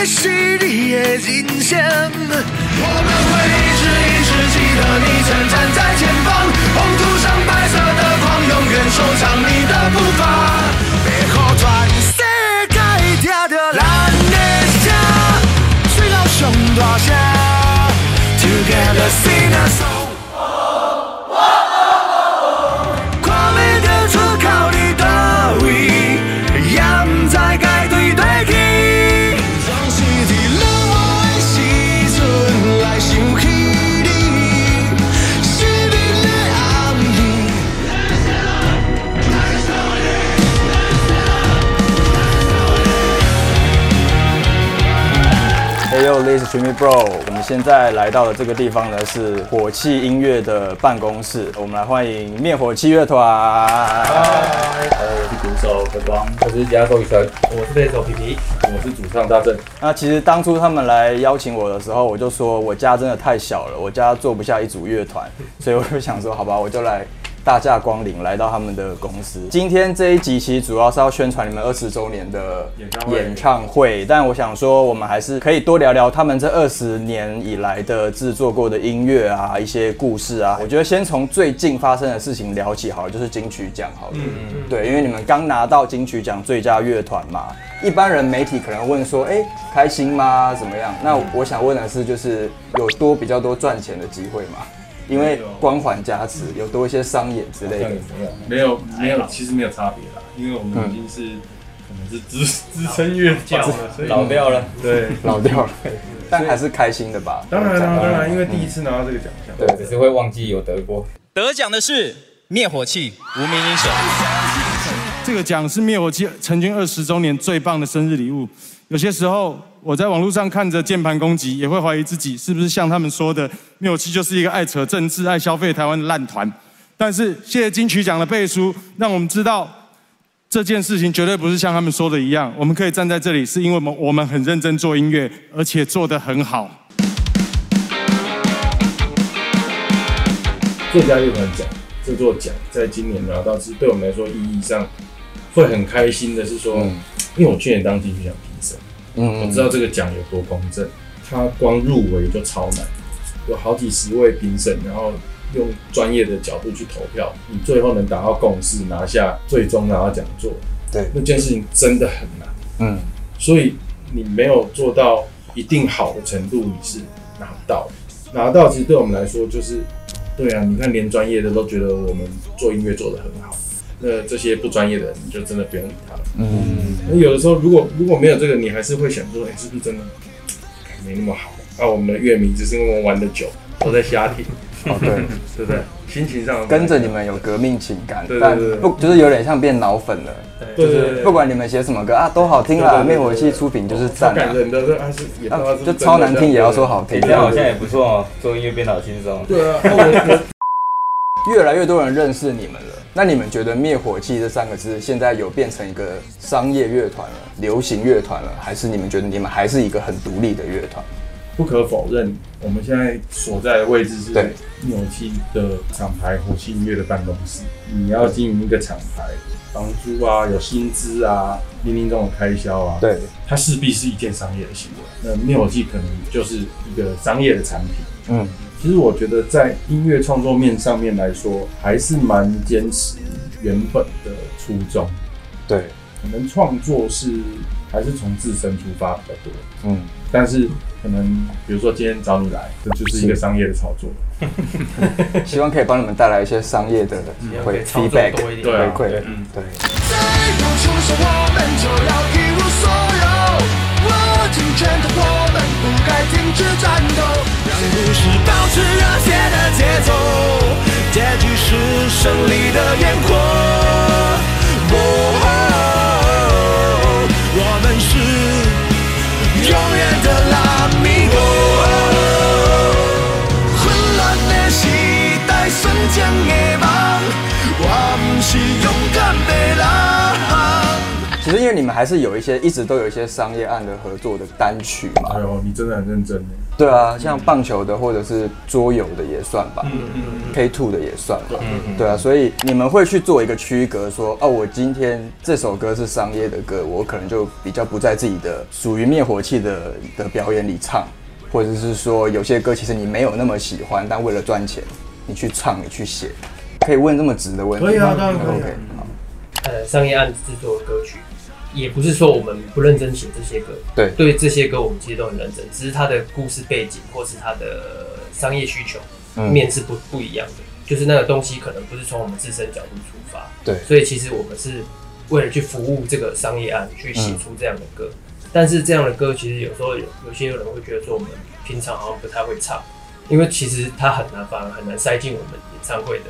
也是你的人生。我们会一直一直记得你曾站在前方，Bro。我们现在来到的这个地方呢是火器音乐的办公室，我们来欢迎灭火器乐团。我是鼓手何光，我是吉他手雨辰，我是贝斯手皮皮，我是主唱大正。那其实当初他们来邀请我的时候，我就说我家真的太小了，我家坐不下一组乐团，所以我就想说，好吧，我就来大驾光临，来到他们的公司。今天这一集其实主要是要宣传你们二十周年的演唱会但我想说，我们还是可以多聊聊他们这二十年以来的制作过的音乐啊，一些故事啊。我觉得先从最近发生的事情聊起好了，就是金曲奖好了。对，因为你们刚拿到金曲奖最佳乐团嘛，一般人媒体可能问说，哎、开心吗？怎么样？那我想问的是，就是有多比较多赚钱的机会吗？因为光环加持，有多一些商演之类的。没有没有，其实没有差别啦，因为我们已经是可能是资资深乐教了，老掉了。对，老掉了，但还是开心的吧？当然当然当然，因为第一次拿到这个奖项，对只是会忘记有得过。得奖的是灭火器无名英雄。这个奖是灭火器成军二十周年最棒的生日礼物。有些时候，我在网络上看着键盘攻击，也会怀疑自己是不是像他们说的，灭火器就是一个爱扯政治、爱消费台湾的烂团。但是，谢谢金曲奖的背书，让我们知道这件事情绝对不是像他们说的一样。我们可以站在这里，是因为我们我们很认真做音乐，而且做得很好。最佳乐团奖这座奖在今年拿到，其实对我们来说意义上会很开心的是说，嗯因为我去年当金曲奖嗯我知道这个奖有多公正，它光入围就超难，有好几十位评审，然后用专业的角度去投票，你最后能达到共识，拿下最终拿到讲座，对那件事情真的很难。嗯，所以你没有做到一定好的程度，你是拿不到的。拿到其实对我们来说就是，对啊，你看连专业的都觉得我们做音乐做得很好，那这些不专业的人你就真的不用理他了。嗯，那有的时候如果如果没有这个，你还是会想说，哎、是不是真的没那么好？啊，我们的乐迷只是因为我们玩的久，都在瞎听，哦对，对不对？心情上跟着你们有革命情感，对对但不就是有点像变脑粉了。对对对，不管你们写什么歌啊，都好听啦，灭火器出品就是赞啊超感，人的，就超难听也要说好听哎，。这样好像也不错哦，做音乐变得好轻松。对啊，那我越来越多人认识你们了，那你们觉得灭火器这三个字现在有变成一个商业乐团了、流行乐团了，还是你们觉得你们还是一个很独立的乐团？不可否认，我们现在所在的位置是对灭火器的厂牌火器音乐的办公室。你要经营一个厂牌，房租啊，有薪资啊，零零总总开销啊，，对，它势必是一件商业的行为。那灭火器可能就是一个商业的产品。嗯，其实我觉得在音乐创作面上面来说，还是蛮坚持原本的初衷。对，可能创作是还是从自身出发比较多。嗯，但是可能比如说今天找你来，这就是一个商业的操作。希望可以帮你们带来一些商业的回 feedback 回馈，嗯对。再不出手，我们就要一无所有。握紧拳头，我们不该停止战斗，让故事保持热血的节奏，结局是胜利的烟火。我，你们还是有一些一直都有一些商业案的合作的单曲嘛，哎呦，你真的很认真耶对啊，像棒球的或者是桌游的也算吧、嗯嗯 k Two 的也算吧，对啊，所以你们会去做一个区隔说，哦，我今天这首歌是商业的歌，我可能就比较不在自己的属于灭火器的的表演里唱，或者是说有些歌其实你没有那么喜欢，但为了赚钱，你去唱，你去写，可以问这么直的问题吗？可以啊当然可以。啊 OK，好，呃商业案制作的歌曲，也不是说我们不认真写这些歌，对。对这些歌我们其实都很认真，只是它的故事背景或是它的商业需求嗯。面是不不一样的，就是那个东西可能不是从我们自身角度出发，对。所以其实我们是为了去服务这个商业案去写出这样的歌，但是这样的歌其实有时候有有些人会觉得说我们平常好像不太会唱，因为其实它很难，反而很难塞进我们演唱会的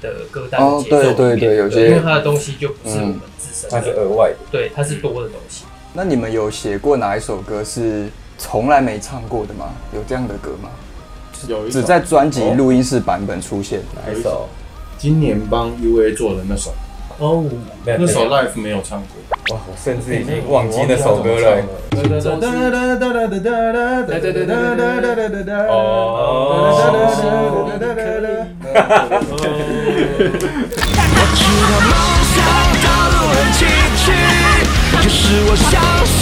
的歌单的哦节奏里面、对对对有些因为它的东西就不是我们自身它是，额外的。对，它是多的东西。那你们有写过哪一首歌是从来没唱过的吗？有这样的歌吗？有一只在专辑录音室版本出现。哪一首？今年帮 UA 做的那首，哦，那首 Life 没有唱过。哇，我甚至已经忘记那首歌了。知道梦想 道路很崎岖，可是我相信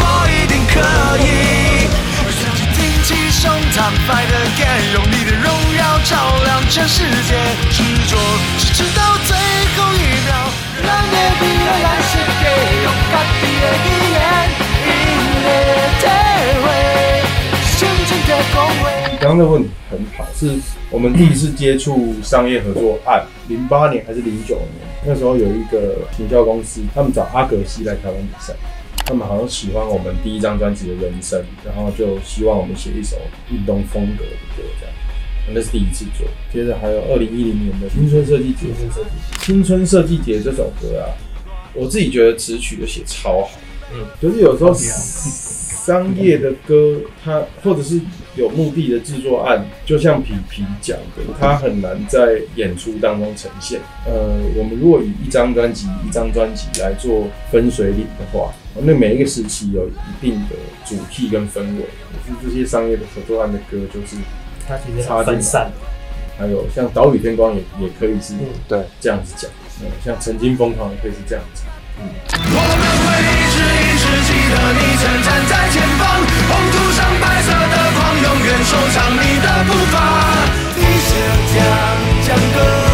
我一定可以。起胸膛，fight again，用你的荣耀照亮全世界，执着是直到最后一秒。咱的未来咱设计，用家己的语言，引来体会，真正的讲话。刚刚的问题很好，是我们第一次接触商业合作案，零八年还是零九年？那时候有一个行销公司，他们找阿格西来台湾比赛，他们好像喜欢我们第一张专辑的人生，然后就希望我们写一首运动风格的歌，这样。那是第一次做，接着还有二零一零年的青春设计节，青春设计节这首歌啊，我自己觉得词曲的写超好，嗯，就是有时候商业的歌，它或者是有目的的制作案，就像皮皮讲的，它很难在演出当中呈现。呃，我们如果以一张专辑一张专辑来做分水岭的话，那每一个时期有一定的主题跟氛围。可是这些商业的合作案的歌，就是它其实很分散，还有像岛屿天光也也可以是嗯对，这样子讲，嗯，像曾经疯狂也可以是这样子。我们会一直一直记得你曾站在前方，红土上白色的光，永远收藏你的步伐。你想听讲歌，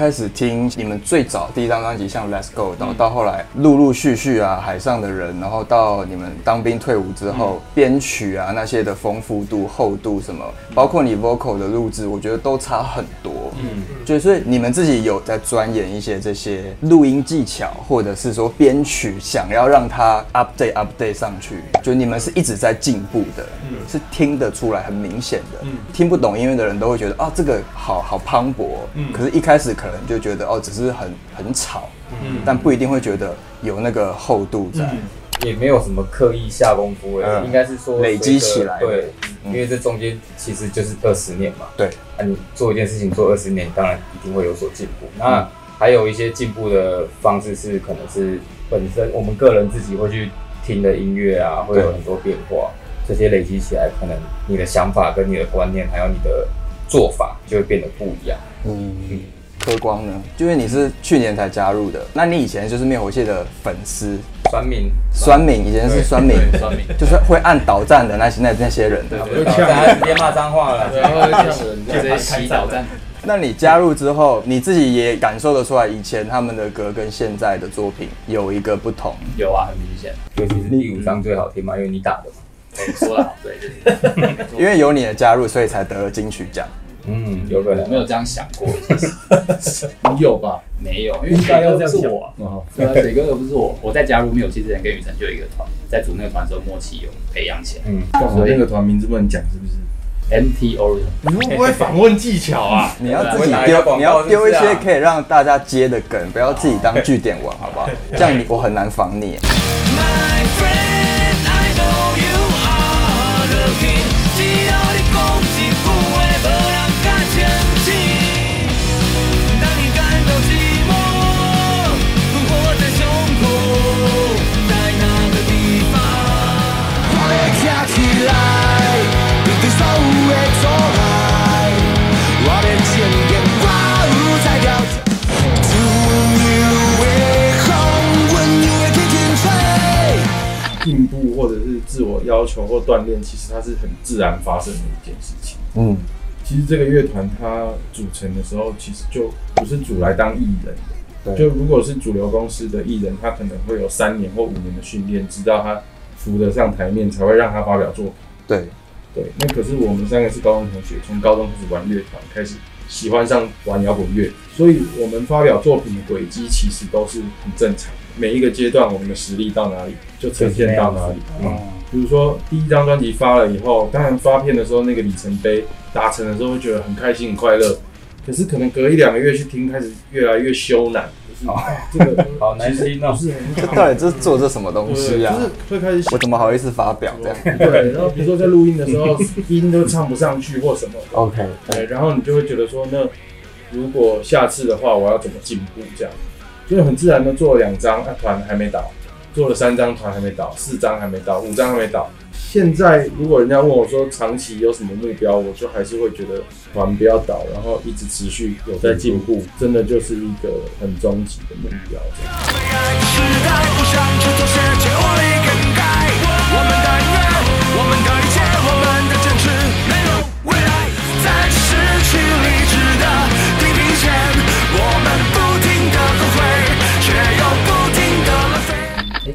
开始听你们最早第一张专辑像《Let's Go》，然后到后来陆陆续续啊，《海上的人》，然后到你们当兵退伍之后，编曲啊那些的丰富度、厚度什么，包括你 vocal 的录制，我觉得都差很多。嗯，就所以你们自己有在钻研一些这些录音技巧，或者是说编曲，想要让它 update update 上去，就你们是一直在进步的，是听得出来很明显的。听不懂音乐的人都会觉得啊，这个好好磅礴，可是一开始可能就觉得哦，只是很很吵，嗯但不一定会觉得有那个厚度在。也没有什么刻意下功夫应该是说累积起来对，嗯因为这中间其实就是二十年嘛。对，啊，你做一件事情做二十年，当然一定会有所进步。那还有一些进步的方式是，可能是本身我们个人自己会去听的音乐啊，会有很多变化。这些累积起来，可能你的想法跟你的观念，还有你的做法，就会变得不一样。嗯，科光呢？就因为你是去年才加入的，那你以前就是灭火器的粉丝，酸民，酸敏以前是酸敏，酸民就是会按导站的那些那那些人。就大家直接骂脏话了。然后像人直接洗导站。那你加入之后，你自己也感受得出来，以前他们的歌跟现在的作品有一个不同。有啊，很明显。尤其是第五张最好听嘛，因为你打的嘛。你说的好，对，因为有你的加入，所以才得了金曲奖。嗯，有可能没有这样想过，其实你有吧？没有，因为写歌不是我对啊，水哥又不是我。我在加入灭火器之前，跟雨辰就有一个团，在组那个团的时候默契有培养起来。嗯，干嘛那个团名字不能讲是不是？MT Origin，你会不会访问技巧啊？你要自己丢，你要丢一些啊可以让大家接的梗，不要自己当据点王，好不好？这样你我很难防你。My friend, 球或锻炼，其实它是很自然发生的一件事情。嗯，其实这个乐团它组成的时候，其实就不是组来当艺人的。对就如果是主流公司的艺人，他可能会有三年或五年的训练，直到他扶得上台面，才会让他发表作品。对，对，那可是我们三个是高中同学，从高中开始玩乐团，开始喜欢上玩摇滚乐，所以我们发表作品的轨迹其实都是很正常的。每一个阶段，我们的实力到哪里，就呈现到哪里。嗯，比如说第一张专辑发了以后，当然发片的时候那个里程碑达成的时候，会觉得很开心、很快乐。可是可能隔一两个月去听，开始越来越羞赧，就是、啊、这个好难听哦不是很好这到底这是做这什么东西啊？就是会开始我怎么好意思发表这样对，然后比如说在录音的时候，音都唱不上去或什么，？OK，对，然后你就会觉得说，那如果下次的话，我要怎么进步？这样，就很自然的做了两张，啊，团还没倒，做了三张，团还没倒，四张还没倒，五张还没倒。现在如果人家问我说长期有什么目标，我就还是会觉得团不要倒，然后一直持续有在进步，真的就是一个很终极的目标。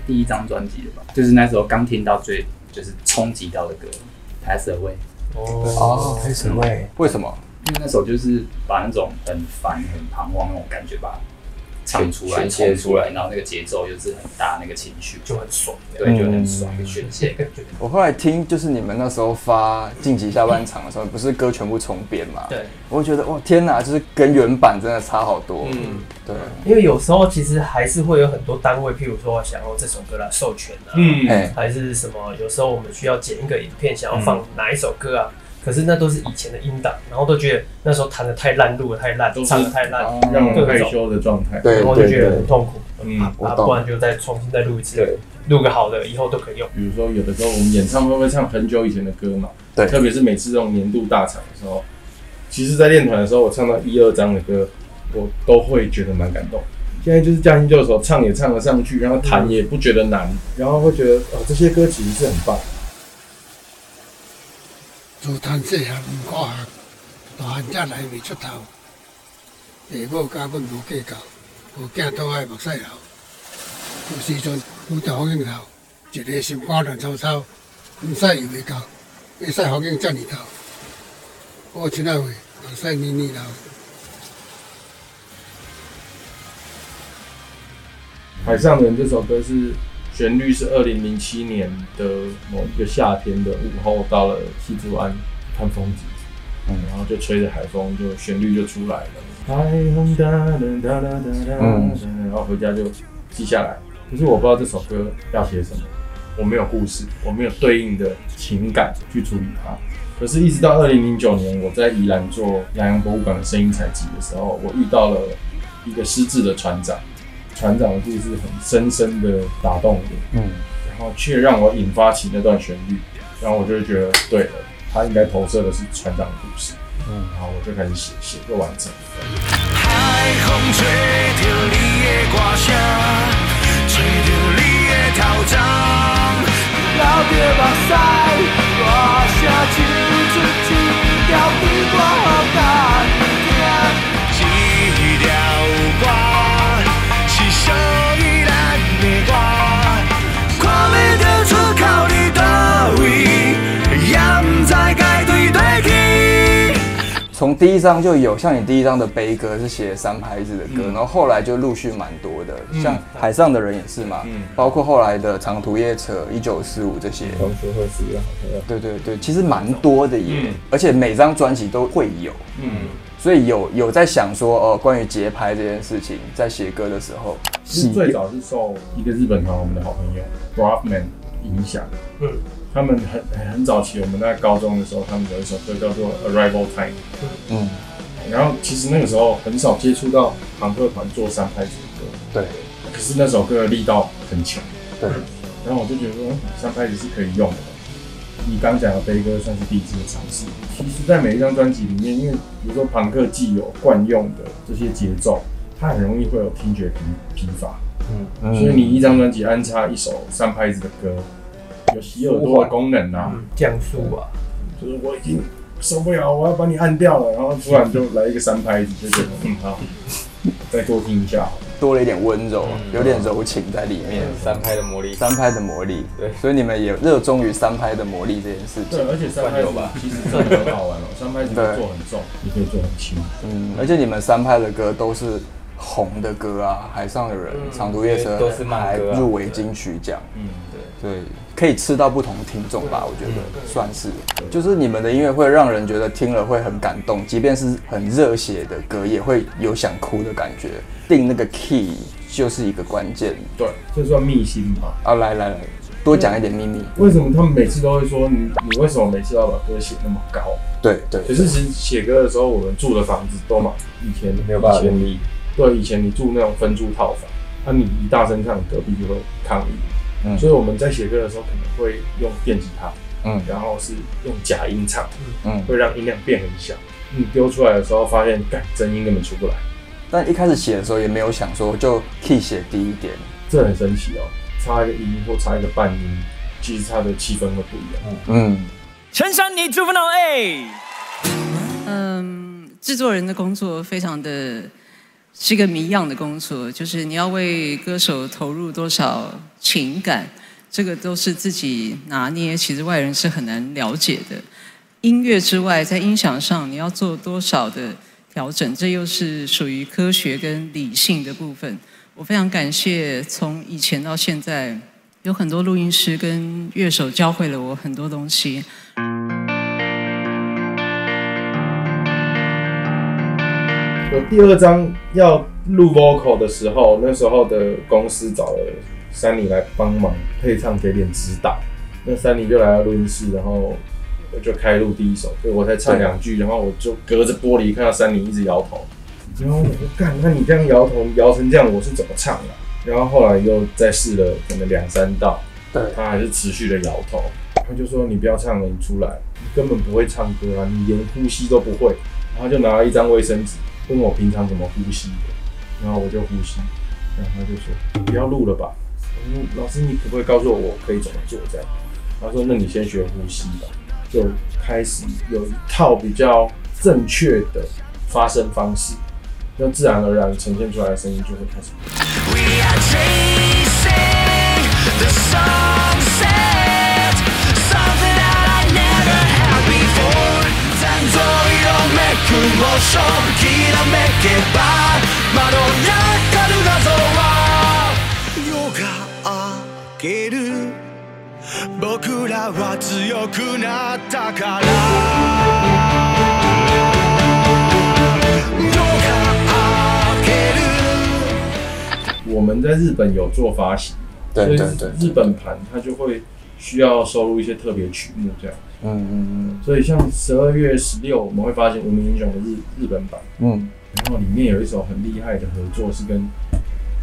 第一张专辑的吧，就是那时候刚听到最就是冲击到的歌《Pass Away》，哦，开始会为什么？因为那首就是把那种很烦、很彷徨那种感觉吧唱出来、切出来，然后那个节奏又是很大，那个情绪，就很爽。对，就很爽，一个宣泄。感觉我后来听，就是你们那时候发晋级下半场的时候，不是歌全部重编嘛？对，我会觉得哇，天哪，就是跟原版真的差好多。嗯，对，因为有时候其实还是会有很多单位，譬如说想要这首歌来授权啊，嗯哎，还是什么，有时候我们需要剪一个影片，想要放哪一首歌啊？可是那都是以前的音档，然后都觉得那时候弹的太烂，录的太烂唱的太烂，让人害羞的状态。然后就觉得很痛苦。嗯啊，不然就再重新再录一次对，录个好的，以后都可以用。比如说，有的时候我们演唱会会唱很久以前的歌嘛，对特别是每次这种年度大场的时候，其实，在练团的时候，我唱到一二章的歌，我都会觉得蛮感动。现在就是驾轻就熟，唱也唱得上去，然后弹也不觉得难，然后会觉得哦，这些歌其实是很棒。自叹细汉毋看学，大汉才来未出头。父母甲阮无计较，无惊倒爱目屎流。有时阵拄着风景头，一个心肝乱糟糟，毋使又袂够，要使风景遮尔头。我亲爱话，目屎年年流。海上人这首歌是旋律是二零零七年的某一个夏天的午后，到了西子湾看风景，嗯，然后就吹着海风，就旋律就出来了。海风哒哒哒哒哒哒，然后回家就记下来。可是我不知道这首歌要写什么，我没有故事，我没有对应的情感去处理它。可是，一直到二零零九年，我在宜兰做南洋博物馆的声音采集的时候，我遇到了一个失智的船长。船长的故事很深深的打动我，嗯，然后却让我引发起那段旋律，然后我就会觉得对了，他应该投射的是船长的故事，嗯，然后我就开始写，写就完整。海风吹着你的歌声，吹着你的头鬃，流着目屎，大声唱出一条比我从第一张就有，像你第一张的悲歌是写三拍子的歌，然后后来就陆续蛮多的，像海上的人也是嘛，嗯。包括后来的长途夜车、一九四五这些，同学会是一样的。对对对，其实蛮多的耶，嗯。而且每张专辑都会有，嗯，所以有有在想说哦，关于节拍这件事情，在写歌的时候，其实最早是受一个日本团我们的好朋友 Rockman 影响，嗯，他们很很很早期，我们在高中的时候，他们有一首歌叫做 Arrival Time，嗯，然后其实那个时候很少接触到朋克团做三拍子的歌，对。可是那首歌的力道很强，对，然后我就觉得说嗯三拍子是可以用的。你刚讲的悲歌算是第一次的尝试。其实，在每一张专辑里面，因为比如说朋克既有惯用的这些节奏，它很容易会有听觉疲疲乏，嗯。所以你一张专辑安插一首三拍子的歌，有洗耳朵的功能啊，嗯，降速啊，就是我已经受不了，我要把你按掉了，然后突然就来一个三拍子，就觉得嗯好，再多听一下好了。多了一点温柔，嗯有点柔情在里面。三拍的魔力，三拍的魔力，对所以你们也热衷于三拍的魔力这件事对，情。而且三拍吧其实真的很好玩哦，三拍子可以做很重，也可以做很轻。嗯，而且你们三拍的歌都是红的歌啊，《海上的人》长途夜车》都是慢歌啊入围金曲奖。嗯，对对，可以吃到不同听众吧，我觉得算是，就是你们的音乐会让人觉得听了会很感动，即便是很热血的歌，也会有想哭的感觉。定那个 key 就是一个关键对，这算秘辛吧。啊！来来来，多讲一点秘密。为什么他们每次都会说你你为什么每次要把歌写那么高？对对，可是其实写歌的时候，我们住的房子都嘛，以前没有办法用力。对，以前你住那种分租套房，那、你一大声唱，隔壁就会抗议。嗯所以我们在写歌的时候可能会用电吉他，嗯然后是用假音唱，嗯，会让音量变很小。你丢出来的时候，发现干真音根本出不来，但一开始写的时候也没有想说就 key 写低一点。这很神奇哦。差一个音或差一个半音，其实它的气氛会不一样。嗯，陈珊妮祝福脑 A。嗯，制作人的工作非常的是一个谜样的工作，就是你要为歌手投入多少情感，这个都是自己拿捏，其实外人是很难了解的。音乐之外，在音响上你要做多少的调整，这又是属于科学跟理性的部分。我非常感谢从以前到现在，有很多录音师跟乐手教会了我很多东西。我第二张要录 vocal 的时候，那时候的公司找了山里来帮忙配唱，给点指导。那山里就来到录音室，然后我就开录第一首所以，我才唱两句，然后我就隔着玻璃看到山里一直摇头，然后我说干，那你这样摇头摇成这样，我是怎么唱的、然后后来又再试了可能两三道，对。他还是持续的摇头，他就说你不要唱了，你出来，你根本不会唱歌啊，你连呼吸都不会。然后就拿了一张卫生纸，问我平常怎么呼吸的，然后我就呼吸，然后他就说不要录了吧，我说老师你可不可以告诉我我可以怎么做这样？他说那你先学呼吸吧，就开始有一套比较正确的发声方式，那自然而然呈现出来的声音就会开始。We are 色めくモーションきらめけば窓に光る画像は夜が明ける僕らは強くなったから夜が明ける我们在日本有做发行，所以对对对，日本盘它就会 需要收录一些特别曲目这样。嗯嗯嗯。所以像十二月十六，我们会发现《无名英雄》的日日本版，嗯。然后里面有一首很厉害的合作，是跟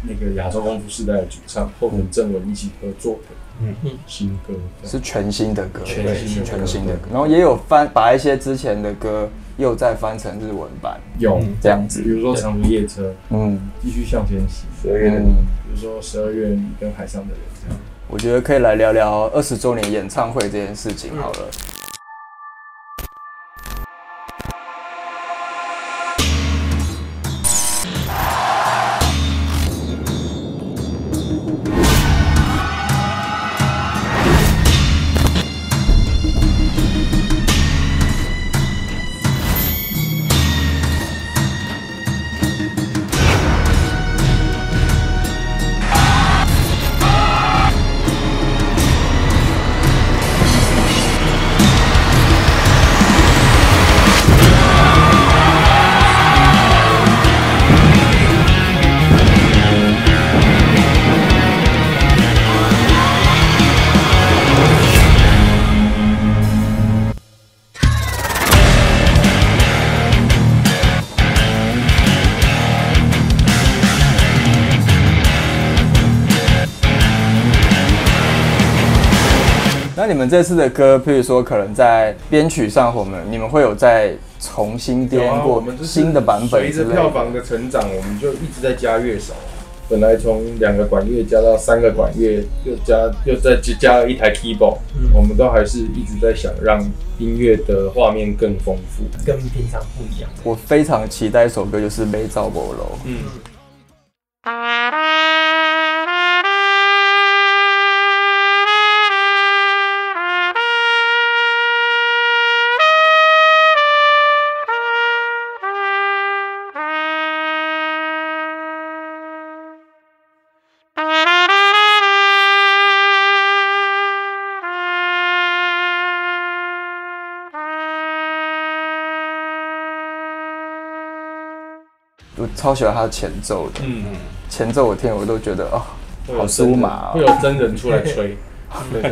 那个亚洲功夫世代的主唱后藤正文一起合作的，嗯。嗯，新歌。嗯，是全新的歌，全新的歌。全新的歌，然后也有翻把一些之前的歌又再翻成日文版，有。嗯这样子。比。如说《长途夜车》，嗯。继续向前行，十二月比如说《十二月你跟海上的人》这样。我觉得可以来聊聊二十周年演唱会这件事情好了。你们这次的歌，譬如说可能在编曲上，我们你们会有再重新编过新的版本随着之类的。票房的成长，我们就一直在加乐手。本来从两个管乐加到三个管乐，又加又再加了一台 keyboard，、嗯我们都还是一直在想让音乐的画面更丰富。跟平常不一样。我非常期待一首歌，就是《没造不楼》。嗯，超喜欢他的前奏的，嗯，前奏我听我都觉得哦，好会有真人酥麻会哦，有真人出来吹。对。对 对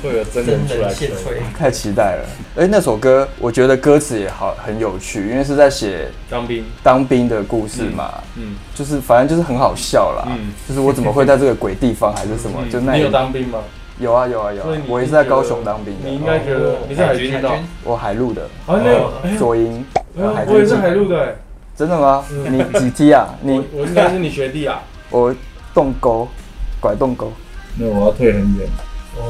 会有真人出来吹。太期待了。哎，那首歌我觉得歌词也好很有趣，因为是在写当兵，当兵的故事嘛，嗯，就是反正就是很好笑啦。嗯。就是我怎么会在这个鬼地方还是什么？就那你有当兵吗？有啊有啊有啊。我也是在高雄当兵的，你应该觉得你是海军的。哦，我海陆的。啊那哎左营，我也是海陆的哎，真的吗？你几梯啊？你我应该是你学弟啊。我洞沟，拐洞沟。那我要退很远，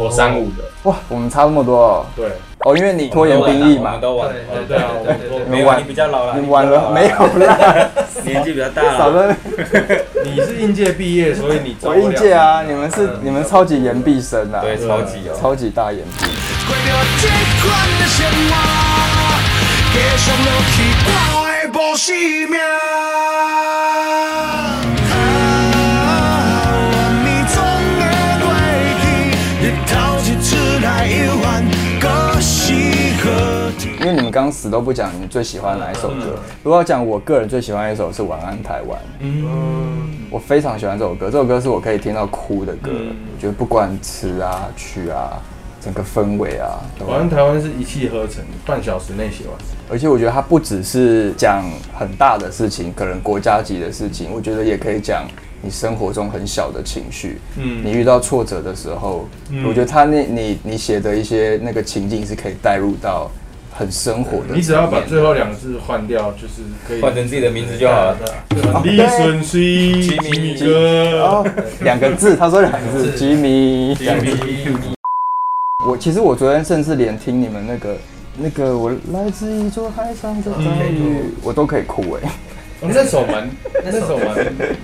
我三五的，哇，我们差那么多哦。对，哦，因为你拖延兵役嘛都晚，对对啊，我们对对都没有啊，你比较老了，你晚了没有有？啦？年纪比较大少了。在你是应届毕业，所以你我应届啊，你们是你们超级研毕生啊，对，超级哦。超级大研毕。因为你们刚刚死都不讲你最喜欢哪一首歌。如果要讲我个人最喜欢一首是《晚安台湾》，嗯，我非常喜欢这首歌。这首歌是我可以听到哭的歌，嗯我觉得不管词啊、曲啊，整个氛围啊，都晚安台湾是一气呵成，半小时内写完。而且我觉得它不只是讲很大的事情，可能国家级的事情，我觉得也可以讲你生活中很小的情绪。嗯你遇到挫折的时候，嗯我觉得他那你你写的一些那个情境是可以带入到很生活的。你只要把最后两个字换掉，就是可以换成自己的名字就好了。李顺水，吉米哥，哦，两个字，他说两个字，吉米。吉米，我其实我昨天甚至连听你们那个那个我来自一座海上的岛屿，我都可以哭哎。哦那首蛮 那首蛮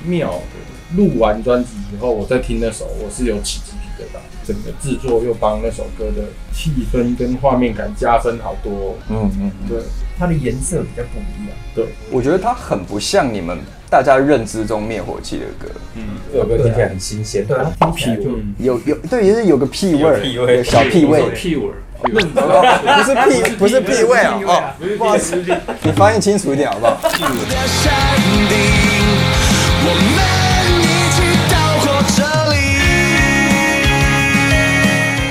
妙的。录完专辑以后，我再听那首，我是有起鸡皮疙瘩。整个制作又帮那首歌的气氛跟画面感加分好多哦、嗯嗯，对它的颜色比较不一样。对，我觉得它很不像你们大家认知中灭火器的歌，嗯，这首歌听起来很新鲜。对，它有有对，也是有个屁味儿，有小屁味，屁味儿，不是屁，不是屁味啊！哦，不好意思，你发音清楚一点好不好？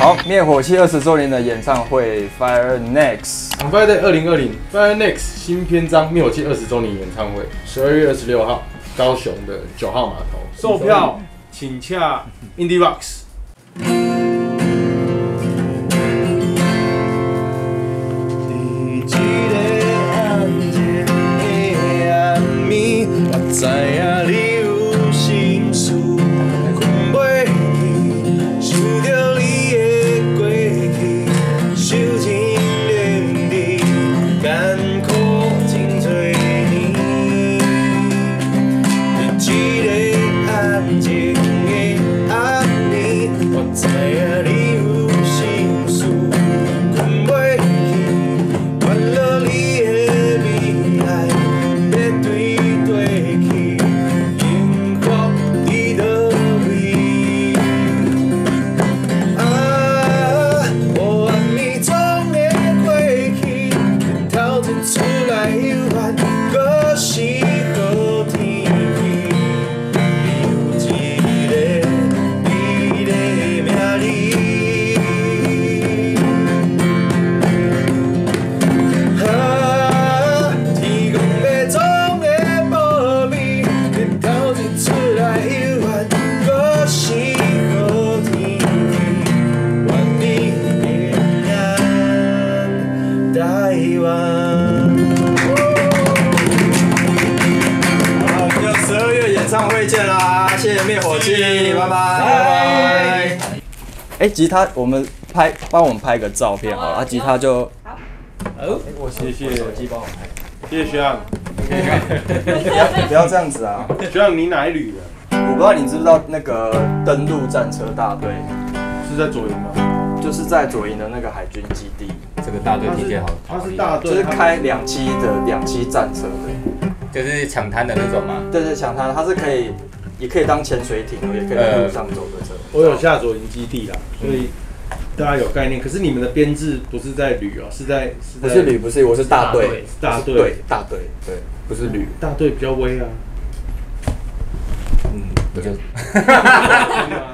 好，灭火器二十周年的演唱会 Fire Next，On Friday 二零二零 Fire Next 新篇章灭火器二十周年演唱会，十二月二十六号，高雄的九号码头，售票请洽 Indie Box。哎，吉他，我们拍，帮我们拍个照片好了。啊，吉他就好。我谢谢手机帮我拍。谢谢学长。不要不要这样子啊！学长，你哪一旅的？我不知道你知不知道那个登陆战车大队是在左营吗？就是在左营的那个海军基地。这个大队听起来好，他是大队，就是开两栖的两栖战车的，就是抢滩的那种吗？对对，抢滩，它是可以，也可以当潜水艇，也可以在路上走的车。我有下左营基地啦，所以大家有概念。可是你们的编制不是在旅哦，是在不是旅，不是，我是大队，大队，大队，对，不是旅，大队比较威啊。嗯，我就。